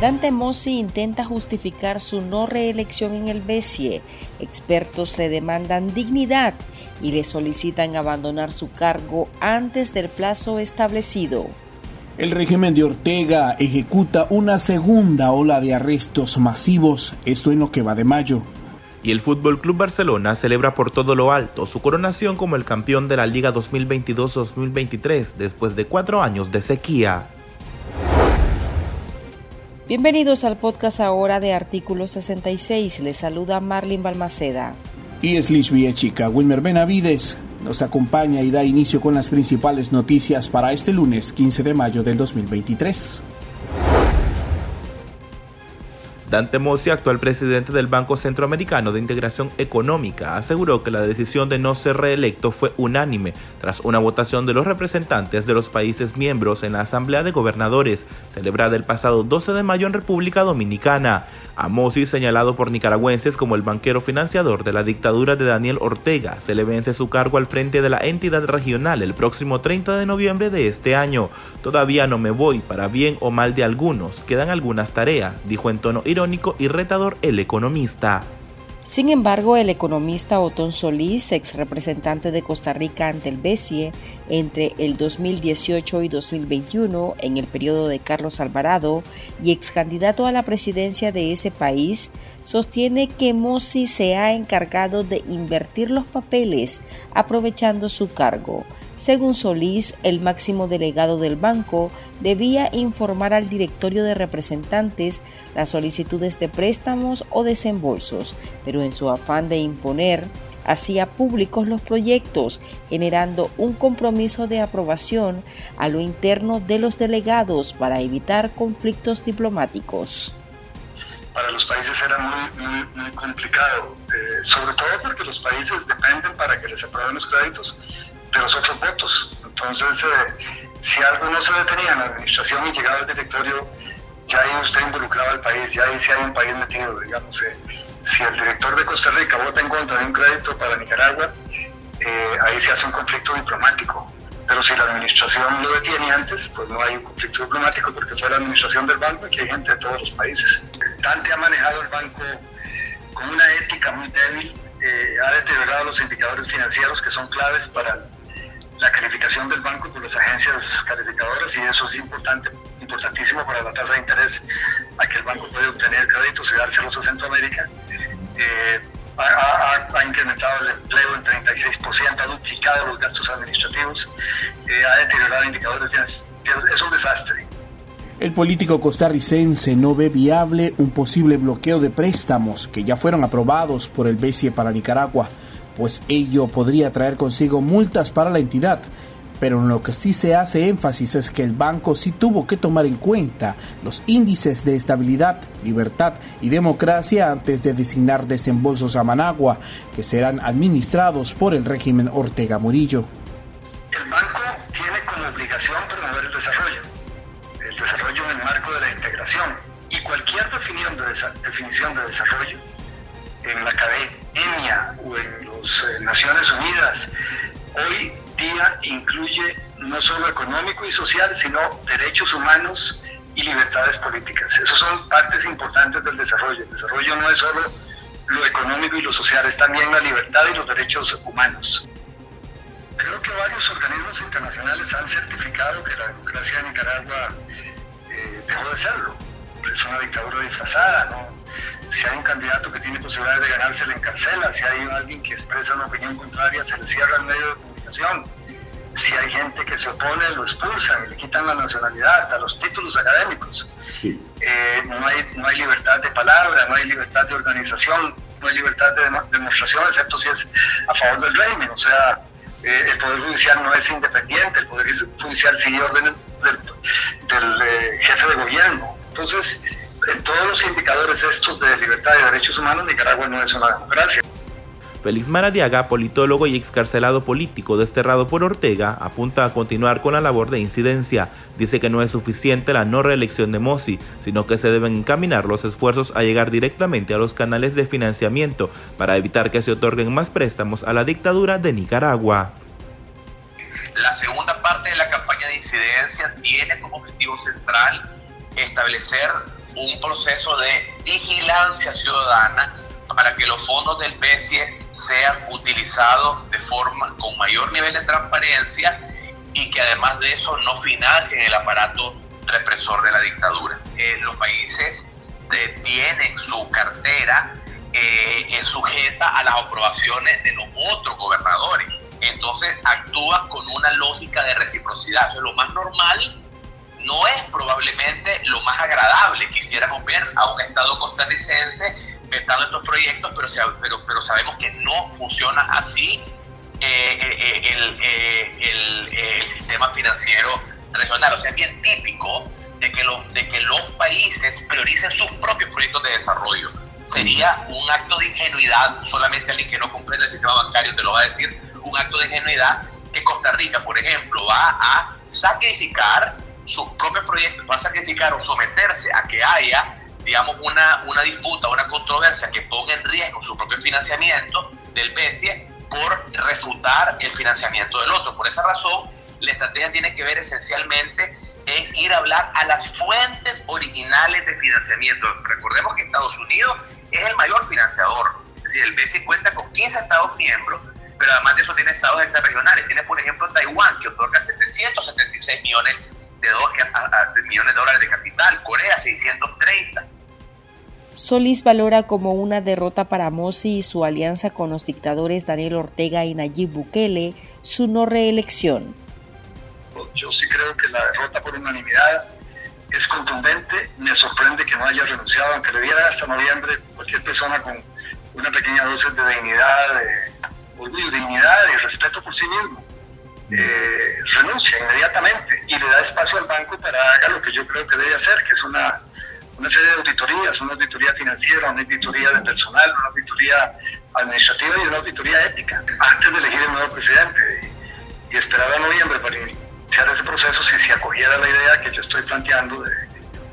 Dante Mossi intenta justificar su no reelección en el BESIE. Expertos le demandan dignidad y le solicitan abandonar su cargo antes del plazo establecido. El régimen de Ortega ejecuta una segunda ola de arrestos masivos, esto en lo que va de mayo. Y el Fútbol Club Barcelona celebra por todo lo alto su coronación como el campeón de la Liga 2022-2023 después de cuatro años de sequía. Bienvenidos al podcast ahora de Artículo 66. Les saluda Marlin Balmaceda. Y es Liz Chica. Wilmer Benavides nos acompaña y da inicio con las principales noticias para este lunes 15 de mayo del 2023. Dante Mossi, actual presidente del Banco Centroamericano de Integración Económica, aseguró que la decisión de no ser reelecto fue unánime tras una votación de los representantes de los países miembros en la Asamblea de Gobernadores, celebrada el pasado 12 de mayo en República Dominicana. A señalado por nicaragüenses como el banquero financiador de la dictadura de Daniel Ortega, se le vence su cargo al frente de la entidad regional el próximo 30 de noviembre de este año. Todavía no me voy, para bien o mal de algunos, quedan algunas tareas, dijo en tono irónico y retador el economista. Sin embargo, el economista Otón Solís, ex representante de Costa Rica ante el BESIE entre el 2018 y 2021, en el periodo de Carlos Alvarado, y ex candidato a la presidencia de ese país, sostiene que Mossi se ha encargado de invertir los papeles aprovechando su cargo según Solís, el máximo delegado del banco debía informar al directorio de representantes las solicitudes de préstamos o desembolsos, pero en su afán de imponer, hacía públicos los proyectos, generando un compromiso de aprobación a lo interno de los delegados para evitar conflictos diplomáticos. Para los países era muy, complicado, eh, sobre todo porque los países dependen para que les aprueben los créditos de los otros votos. Entonces, eh, si algo no se detenía en la administración y llegaba al directorio, ya ahí usted involucraba al país, ya ahí sí hay un país metido, digamos. Eh. si el director de Costa Rica vota en contra de un crédito para Nicaragua, eh, ahí se hace un conflicto diplomático. Pero si la administración lo detiene antes, pues no hay un conflicto diplomático porque fue la administración del banco y que hay gente de todos los países. Dante ha manejado el banco con una ética muy débil, ha deteriorado los indicadores financieros que son claves para la calificación del banco por las agencias calificadoras y eso es importante, importantísimo para la tasa de interés a que el banco puede obtener créditos y dárselos a Centroamérica. Eh, ha, incrementado el empleo en 36%, ha duplicado los gastos administrativos, eh, ha deteriorado indicadores. Es un desastre. El político costarricense no ve viable un posible bloqueo de préstamos que ya fueron aprobados por el BCE para Nicaragua pues ello podría traer consigo multas para la entidad. Pero en lo que sí se hace énfasis es que el banco sí tuvo que tomar en cuenta los índices de estabilidad, libertad y democracia antes de designar desembolsos a Managua, que serán administrados por el régimen Ortega Murillo. El banco tiene como obligación promover el desarrollo, el desarrollo en el marco de la integración y cualquier definición de, definición de desarrollo en la academia o en eh, Naciones Unidas, hoy día incluye no solo económico y social, sino derechos humanos y libertades políticas. Esas son partes importantes del desarrollo. El desarrollo no es solo lo económico y lo social, es también la libertad y los derechos humanos. Creo que varios organismos internacionales han certificado que la democracia de Nicaragua eh, dejó de serlo. Es una dictadura disfrazada, ¿no? Si hay un candidato que tiene posibilidades de ganar, se le encarcela, si hay alguien que expresa una opinión contraria, se le cierra el medio de comunicación, si hay gente que se opone, lo expulsan le quitan la nacionalidad, hasta los títulos académicos. Eh, no, hay, no hay libertad de palabra, no hay libertad de organización, no hay libertad de demostración, excepto si es a favor del régimen, o sea, eh, el Poder Judicial no es independiente, el Poder Judicial sigue órdenes del, del eh, jefe de gobierno. Entonces, en todos los indicadores estos de libertad y derechos humanos, Nicaragua no es una democracia. Félix Maradiaga, politólogo y excarcelado político desterrado por Ortega, apunta a continuar con la labor de incidencia. Dice que no es suficiente la no reelección de Mossi, sino que se deben encaminar los esfuerzos a llegar directamente a los canales de financiamiento para evitar que se otorguen más préstamos a la dictadura de Nicaragua. La segunda parte de la campaña de incidencia tiene como objetivo central establecer un proceso de vigilancia ciudadana para que los fondos del BESIE sean utilizados de forma con mayor nivel de transparencia y que además de eso no financien el aparato represor de la dictadura. Eh, los países tienen su cartera eh, sujeta a las aprobaciones de los otros gobernadores. Entonces actúa con una lógica de reciprocidad. Eso es lo más normal, no es probablemente lo más agradable. Quisiéramos ver a un Estado costarricense vetando estos proyectos, pero, pero, pero sabemos que no funciona así eh, eh, el, el, sistema financiero regional. O sea, es bien típico de que, los, de que los países prioricen sus propios proyectos de desarrollo. Sería un acto de ingenuidad, solamente alguien que no comprende el sistema bancario te lo va a decir, un acto de ingenuidad que Costa Rica, por ejemplo, va a sacrificar sus propios proyectos, va a sacrificar o someterse a que haya, digamos, una, una disputa, una controversia que ponga en riesgo su propio financiamiento del BESIE por refutar el financiamiento del otro. Por esa razón, la estrategia tiene que ver esencialmente en ir a hablar a las fuentes originales de financiamiento. Recordemos que Estados Unidos es el mayor financiador, es decir, el BCE cuenta con 15 estados miembros, pero además de eso tiene estados extrarregionales. Tiene, por ejemplo, Taiwán, que otorga 776 millones de, millones de dólares de capital, Corea 630. Solís valora como una derrota para Mossi y su alianza con los dictadores Daniel Ortega y Nayib Bukele su no reelección yo sí creo que la derrota por unanimidad es contundente. Me sorprende que no haya renunciado, aunque le diera hasta noviembre cualquier persona con una pequeña dosis de dignidad, de dignidad y respeto por sí mismo. Eh, renuncia inmediatamente y le da espacio al banco para haga lo que yo creo que debe hacer, que es una, una serie de auditorías, una auditoría financiera, una auditoría de personal, una auditoría administrativa y una auditoría ética, antes de elegir el nuevo presidente. Y, esperar a noviembre para iniciar ese proceso si se acogiera la idea que yo estoy planteando de,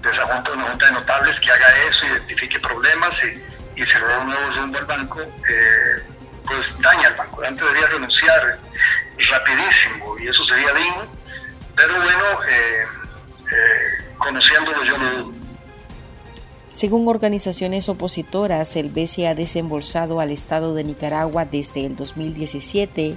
de esa junta, una junta de notables que haga eso, identifique problemas y, y se le dé un nuevo rumbo al banco, eh, pues daña al banco. Antes debería renunciar rapidísimo y eso sería digno, pero bueno, eh, eh, conociéndolo yo no Según organizaciones opositoras, el BCE ha desembolsado al Estado de Nicaragua desde el 2017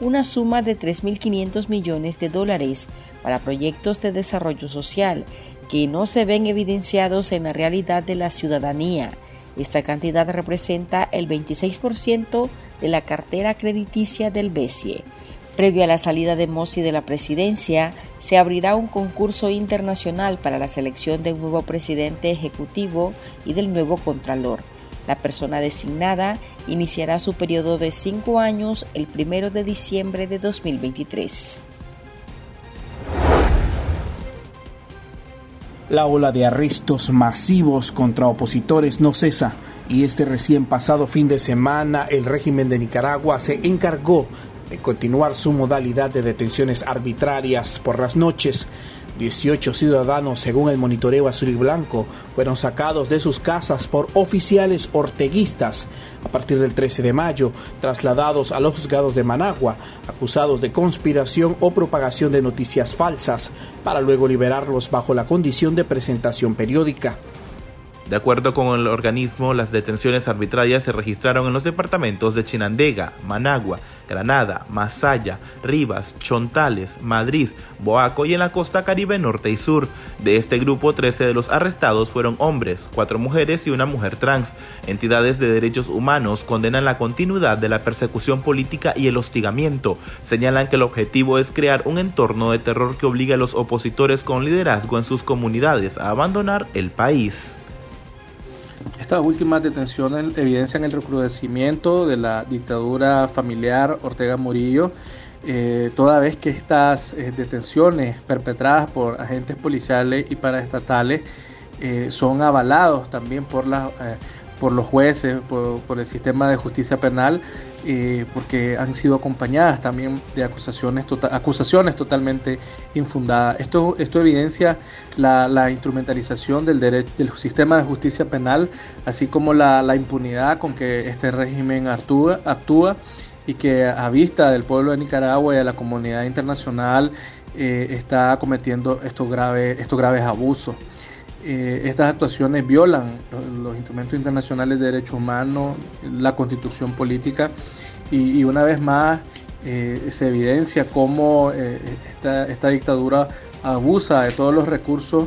una suma de 3.500 millones de dólares para proyectos de desarrollo social que no se ven evidenciados en la realidad de la ciudadanía. Esta cantidad representa el 26% de la cartera crediticia del BESIE. Previo a la salida de Mossi de la presidencia, se abrirá un concurso internacional para la selección de un nuevo presidente ejecutivo y del nuevo contralor. La persona designada iniciará su periodo de cinco años el primero de diciembre de 2023. La ola de arrestos masivos contra opositores no cesa y este recién pasado fin de semana el régimen de Nicaragua se encargó de continuar su modalidad de detenciones arbitrarias por las noches 18 ciudadanos, según el monitoreo azul y blanco, fueron sacados de sus casas por oficiales orteguistas a partir del 13 de mayo, trasladados a los juzgados de Managua, acusados de conspiración o propagación de noticias falsas, para luego liberarlos bajo la condición de presentación periódica. De acuerdo con el organismo, las detenciones arbitrarias se registraron en los departamentos de Chinandega, Managua, Granada, Masaya, Rivas, Chontales, Madrid, Boaco y en la costa caribe norte y sur. De este grupo, 13 de los arrestados fueron hombres, 4 mujeres y una mujer trans. Entidades de derechos humanos condenan la continuidad de la persecución política y el hostigamiento. Señalan que el objetivo es crear un entorno de terror que obligue a los opositores con liderazgo en sus comunidades a abandonar el país. Estas últimas detenciones evidencian el recrudecimiento de la dictadura familiar Ortega Murillo, eh, toda vez que estas eh, detenciones perpetradas por agentes policiales y paraestatales eh, son avalados también por, la, por los jueces, por, el sistema de justicia penal, eh, porque han sido acompañadas también de acusaciones, tota-, acusaciones totalmente infundadas. Esto, esto evidencia la, instrumentalización del, derecho, del sistema de justicia penal, así como la, impunidad con que este régimen actúa, actúa y que a vista del pueblo de Nicaragua y de la comunidad internacional eh, está cometiendo estos graves, estos graves abusos. Eh, estas actuaciones violan los, instrumentos internacionales de derechos humanos, la constitución política y, una vez más eh, se evidencia cómo eh, esta, dictadura abusa de todos los recursos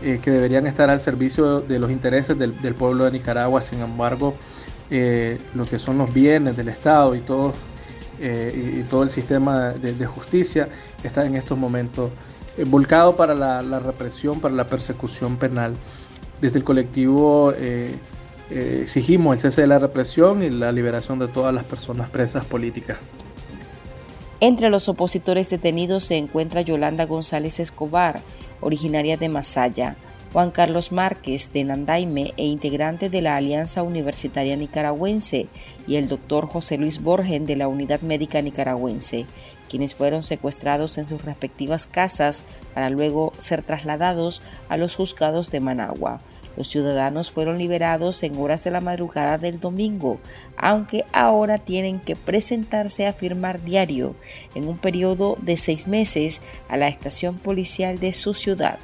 que deberían estar al servicio de los intereses del, pueblo de Nicaragua. Sin embargo, lo que son los bienes del Estado y todo, y, todo el sistema de justicia está en estos momentos eh, volcado para la, represión, para la persecución penal. Desde el colectivo eh, eh, exigimos el cese de la represión y la liberación de todas las personas presas políticas. Entre los opositores detenidos se encuentra Yolanda González Escobar, originaria de Masaya, Juan Carlos Márquez de Nandaime e integrante de la Alianza Universitaria Nicaragüense, y el doctor José Luis Borgen de la Unidad Médica Nicaragüense, quienes fueron secuestrados en sus respectivas casas para luego ser trasladados a los juzgados de Managua. Los ciudadanos fueron liberados en horas de la madrugada del domingo, aunque ahora tienen que presentarse a firmar diario en un periodo de seis meses a la estación policial de su ciudad.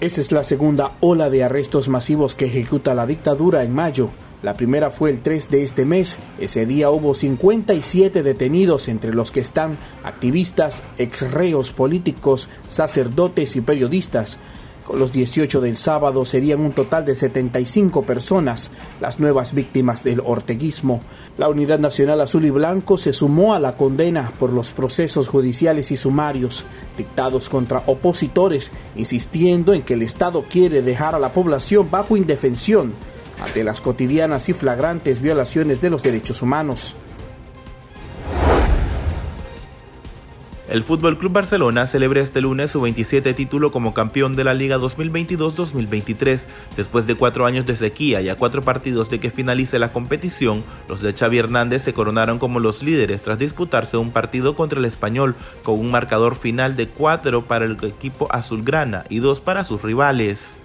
Esa es la segunda ola de arrestos masivos que ejecuta la dictadura en mayo. La primera fue el 3 de este mes. Ese día hubo 57 detenidos, entre los que están activistas, exreos políticos, sacerdotes y periodistas los 18 del sábado serían un total de 75 personas, las nuevas víctimas del orteguismo. La Unidad Nacional Azul y Blanco se sumó a la condena por los procesos judiciales y sumarios dictados contra opositores, insistiendo en que el Estado quiere dejar a la población bajo indefensión ante las cotidianas y flagrantes violaciones de los derechos humanos. El Fútbol Club Barcelona celebra este lunes su 27 título como campeón de la Liga 2022-2023. Después de cuatro años de sequía y a cuatro partidos de que finalice la competición, los de Xavi Hernández se coronaron como los líderes tras disputarse un partido contra el Español con un marcador final de cuatro para el equipo azulgrana y dos para sus rivales.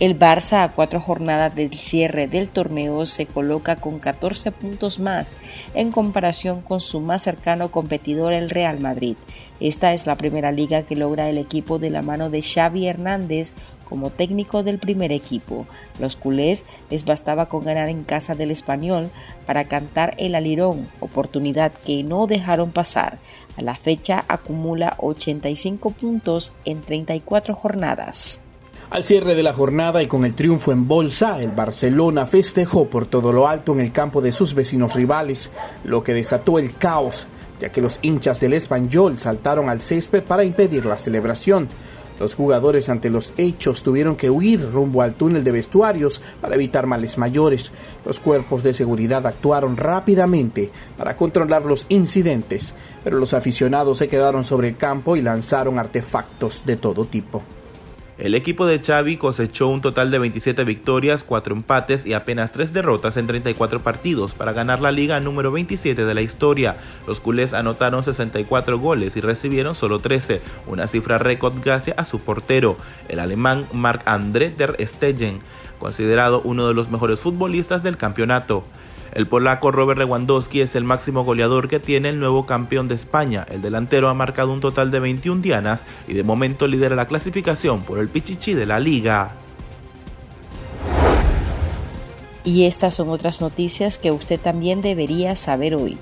El Barça a cuatro jornadas del cierre del torneo se coloca con 14 puntos más en comparación con su más cercano competidor el Real Madrid. Esta es la primera liga que logra el equipo de la mano de Xavi Hernández como técnico del primer equipo. Los culés les bastaba con ganar en casa del español para cantar el alirón, oportunidad que no dejaron pasar. A la fecha acumula 85 puntos en 34 jornadas. Al cierre de la jornada y con el triunfo en bolsa, el Barcelona festejó por todo lo alto en el campo de sus vecinos rivales, lo que desató el caos, ya que los hinchas del Español saltaron al césped para impedir la celebración. Los jugadores ante los hechos tuvieron que huir rumbo al túnel de vestuarios para evitar males mayores. Los cuerpos de seguridad actuaron rápidamente para controlar los incidentes, pero los aficionados se quedaron sobre el campo y lanzaron artefactos de todo tipo. El equipo de Xavi cosechó un total de 27 victorias, 4 empates y apenas 3 derrotas en 34 partidos para ganar la liga número 27 de la historia. Los culés anotaron 64 goles y recibieron solo 13, una cifra récord gracias a su portero, el alemán Marc-André der Stegen, considerado uno de los mejores futbolistas del campeonato. El polaco Robert Lewandowski es el máximo goleador que tiene el nuevo campeón de España. El delantero ha marcado un total de 21 dianas y de momento lidera la clasificación por el Pichichi de la liga. Y estas son otras noticias que usted también debería saber hoy.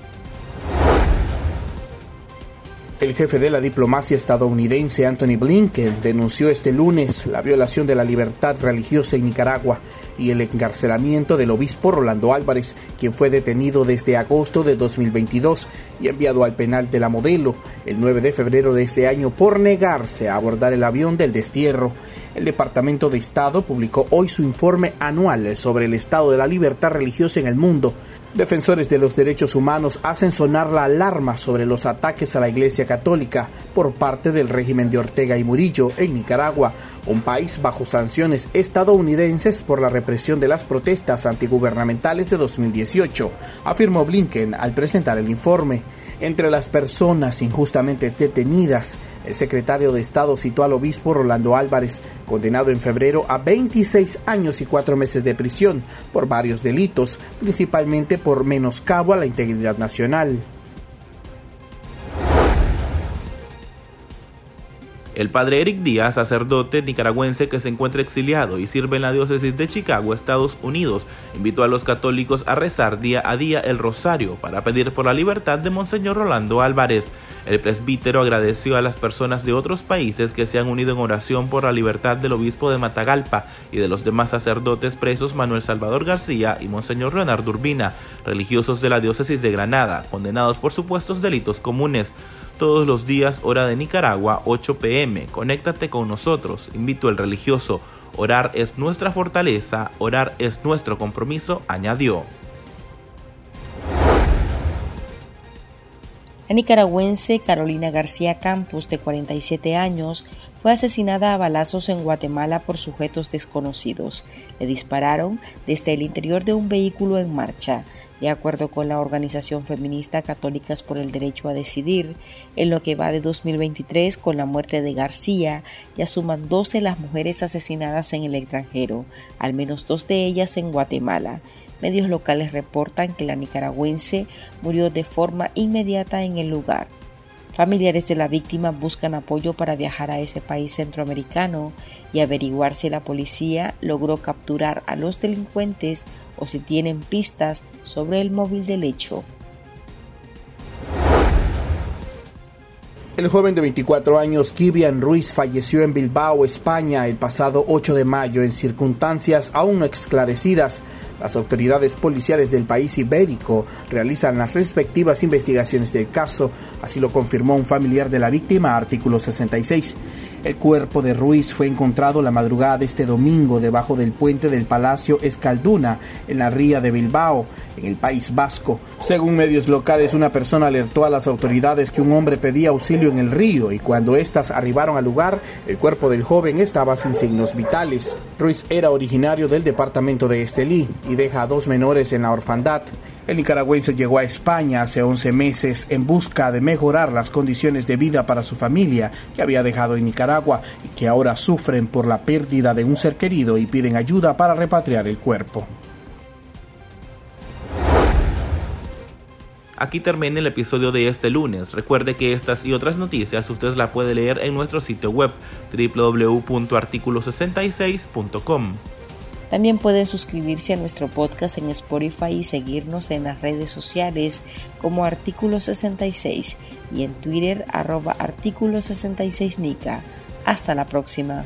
El jefe de la diplomacia estadounidense Anthony Blinken denunció este lunes la violación de la libertad religiosa en Nicaragua y el encarcelamiento del obispo Rolando Álvarez, quien fue detenido desde agosto de 2022 y enviado al penal de la modelo el 9 de febrero de este año por negarse a abordar el avión del destierro. El Departamento de Estado publicó hoy su informe anual sobre el estado de la libertad religiosa en el mundo, Defensores de los derechos humanos hacen sonar la alarma sobre los ataques a la Iglesia Católica por parte del régimen de Ortega y Murillo en Nicaragua, un país bajo sanciones estadounidenses por la represión de las protestas antigubernamentales de 2018, afirmó Blinken al presentar el informe. Entre las personas injustamente detenidas, el secretario de Estado citó al obispo Rolando Álvarez, condenado en febrero a 26 años y cuatro meses de prisión por varios delitos, principalmente por menoscabo a la integridad nacional. El padre Eric Díaz, sacerdote nicaragüense que se encuentra exiliado y sirve en la diócesis de Chicago, Estados Unidos, invitó a los católicos a rezar día a día el rosario para pedir por la libertad de Monseñor Rolando Álvarez. El presbítero agradeció a las personas de otros países que se han unido en oración por la libertad del obispo de Matagalpa y de los demás sacerdotes presos Manuel Salvador García y Monseñor Leonardo Urbina, religiosos de la diócesis de Granada, condenados por supuestos delitos comunes. Todos los días, hora de Nicaragua, 8 pm. Conéctate con nosotros, invito al religioso. Orar es nuestra fortaleza, orar es nuestro compromiso, añadió. La nicaragüense Carolina García Campos, de 47 años, fue asesinada a balazos en Guatemala por sujetos desconocidos. Le dispararon desde el interior de un vehículo en marcha. De acuerdo con la organización feminista Católicas por el Derecho a Decidir, en lo que va de 2023 con la muerte de García, ya suman 12 las mujeres asesinadas en el extranjero, al menos dos de ellas en Guatemala. Medios locales reportan que la nicaragüense murió de forma inmediata en el lugar. Familiares de la víctima buscan apoyo para viajar a ese país centroamericano y averiguar si la policía logró capturar a los delincuentes o si tienen pistas sobre el móvil del hecho. El joven de 24 años, Kibian Ruiz, falleció en Bilbao, España, el pasado 8 de mayo en circunstancias aún no esclarecidas las autoridades policiales del país ibérico realizan las respectivas investigaciones del caso, así lo confirmó un familiar de la víctima, artículo 66. El cuerpo de Ruiz fue encontrado la madrugada de este domingo debajo del puente del Palacio Escalduna, en la ría de Bilbao, en el País Vasco. Según medios locales, una persona alertó a las autoridades que un hombre pedía auxilio en el río y cuando éstas arribaron al lugar, el cuerpo del joven estaba sin signos vitales. Ruiz era originario del departamento de Estelí y deja a dos menores en la orfandad. El nicaragüense llegó a España hace 11 meses en busca de mejorar las condiciones de vida para su familia que había dejado en Nicaragua y que ahora sufren por la pérdida de un ser querido y piden ayuda para repatriar el cuerpo. Aquí termina el episodio de este lunes. Recuerde que estas y otras noticias usted las puede leer en nuestro sitio web www.articulo66.com. También pueden suscribirse a nuestro podcast en Spotify y seguirnos en las redes sociales como Artículo 66 y en Twitter arroba Artículo 66 Nica. Hasta la próxima.